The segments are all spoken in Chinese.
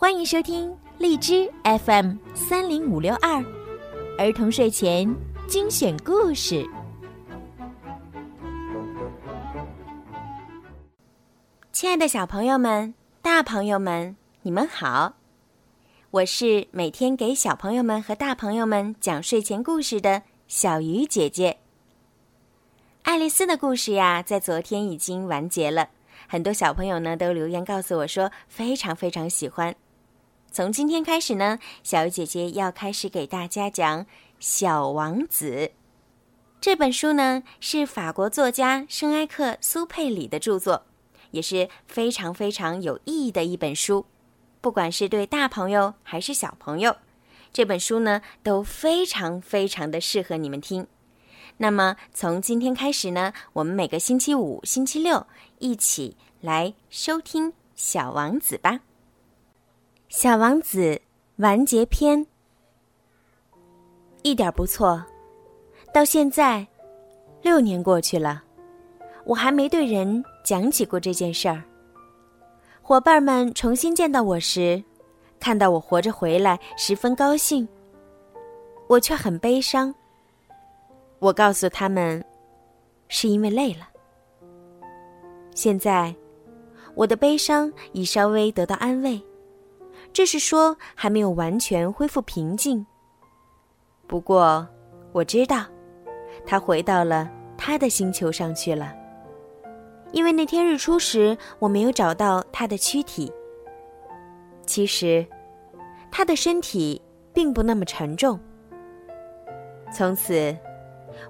欢迎收听荔枝 FM 三零五六二儿童睡前精选故事。亲爱的小朋友们、大朋友们，你们好！我是每天给小朋友们和大朋友们讲睡前故事的小鱼姐姐。爱丽丝的故事呀，在昨天已经完结了，很多小朋友呢都留言告诉我说非常非常喜欢。从今天开始呢，小鱼姐姐要开始给大家讲《小王子》这本书呢，是法国作家圣埃克苏佩里的著作，也是非常非常有意义的一本书。不管是对大朋友还是小朋友，这本书呢都非常非常的适合你们听。那么从今天开始呢，我们每个星期五、星期六一起来收听《小王子》吧。《小王子》完结篇，一点不错。到现在，六年过去了，我还没对人讲起过这件事儿。伙伴们重新见到我时，看到我活着回来，十分高兴。我却很悲伤。我告诉他们，是因为累了。现在，我的悲伤已稍微得到安慰。这是说还没有完全恢复平静。不过，我知道，他回到了他的星球上去了。因为那天日出时，我没有找到他的躯体。其实，他的身体并不那么沉重。从此，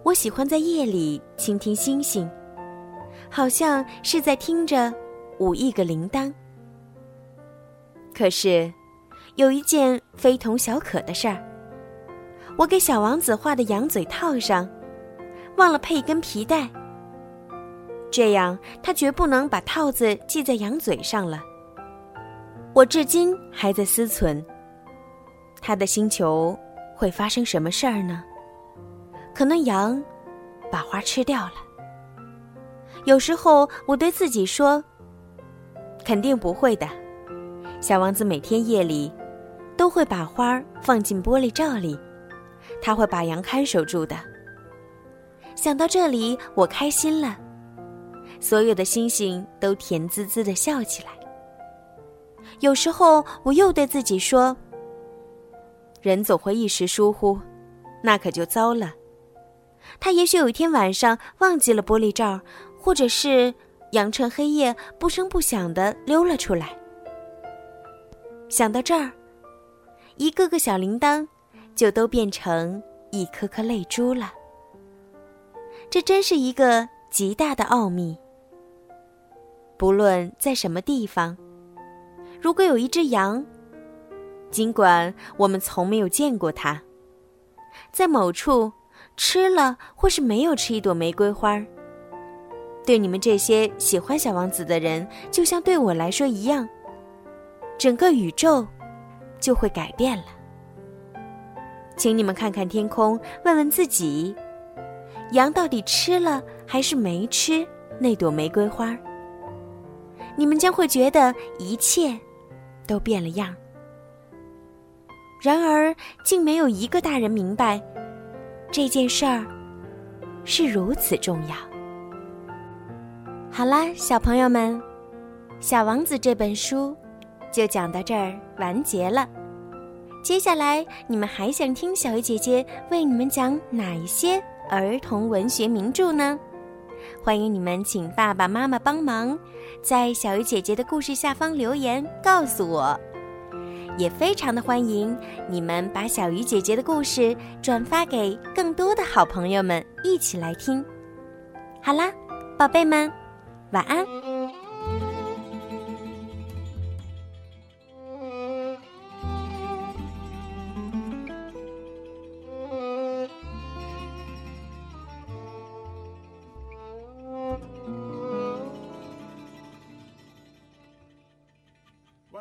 我喜欢在夜里倾听星星，好像是在听着五亿个铃铛。可是，有一件非同小可的事儿。我给小王子画的羊嘴套上，忘了配一根皮带。这样，他绝不能把套子系在羊嘴上了。我至今还在思忖，他的星球会发生什么事儿呢？可能羊把花吃掉了。有时候，我对自己说：“肯定不会的。”小王子每天夜里都会把花儿放进玻璃罩里，他会把羊看守住的。想到这里，我开心了，所有的星星都甜滋滋的笑起来。有时候，我又对自己说：“人总会一时疏忽，那可就糟了。他也许有一天晚上忘记了玻璃罩，或者是羊趁黑夜不声不响的溜了出来。”想到这儿，一个个小铃铛就都变成一颗颗泪珠了。这真是一个极大的奥秘。不论在什么地方，如果有一只羊，尽管我们从没有见过它，在某处吃了或是没有吃一朵玫瑰花，对你们这些喜欢小王子的人，就像对我来说一样。整个宇宙就会改变了。请你们看看天空，问问自己：羊到底吃了还是没吃那朵玫瑰花？你们将会觉得一切都变了样。然而，竟没有一个大人明白这件事儿是如此重要。好啦，小朋友们，《小王子》这本书。就讲到这儿完结了。接下来你们还想听小鱼姐姐为你们讲哪一些儿童文学名著呢？欢迎你们请爸爸妈妈帮忙，在小鱼姐姐的故事下方留言告诉我。也非常的欢迎你们把小鱼姐姐的故事转发给更多的好朋友们一起来听。好啦，宝贝们，晚安。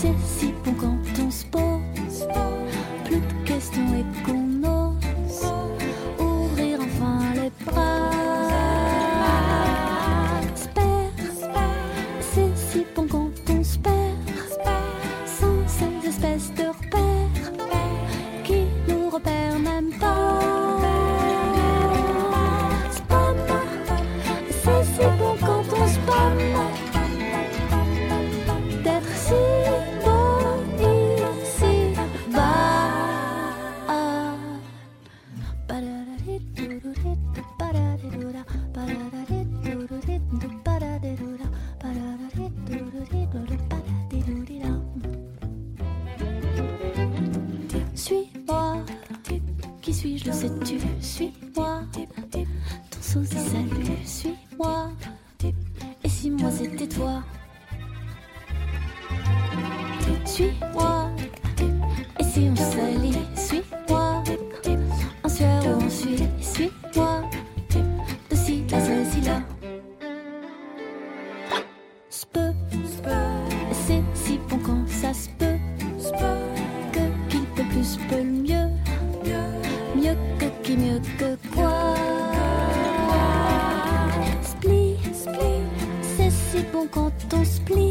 ceci suis-je, le sais-tu Suis-moi. Ton sauce est salut, suis-moi. Et si moi c'était toi? Suis-moi. got those please.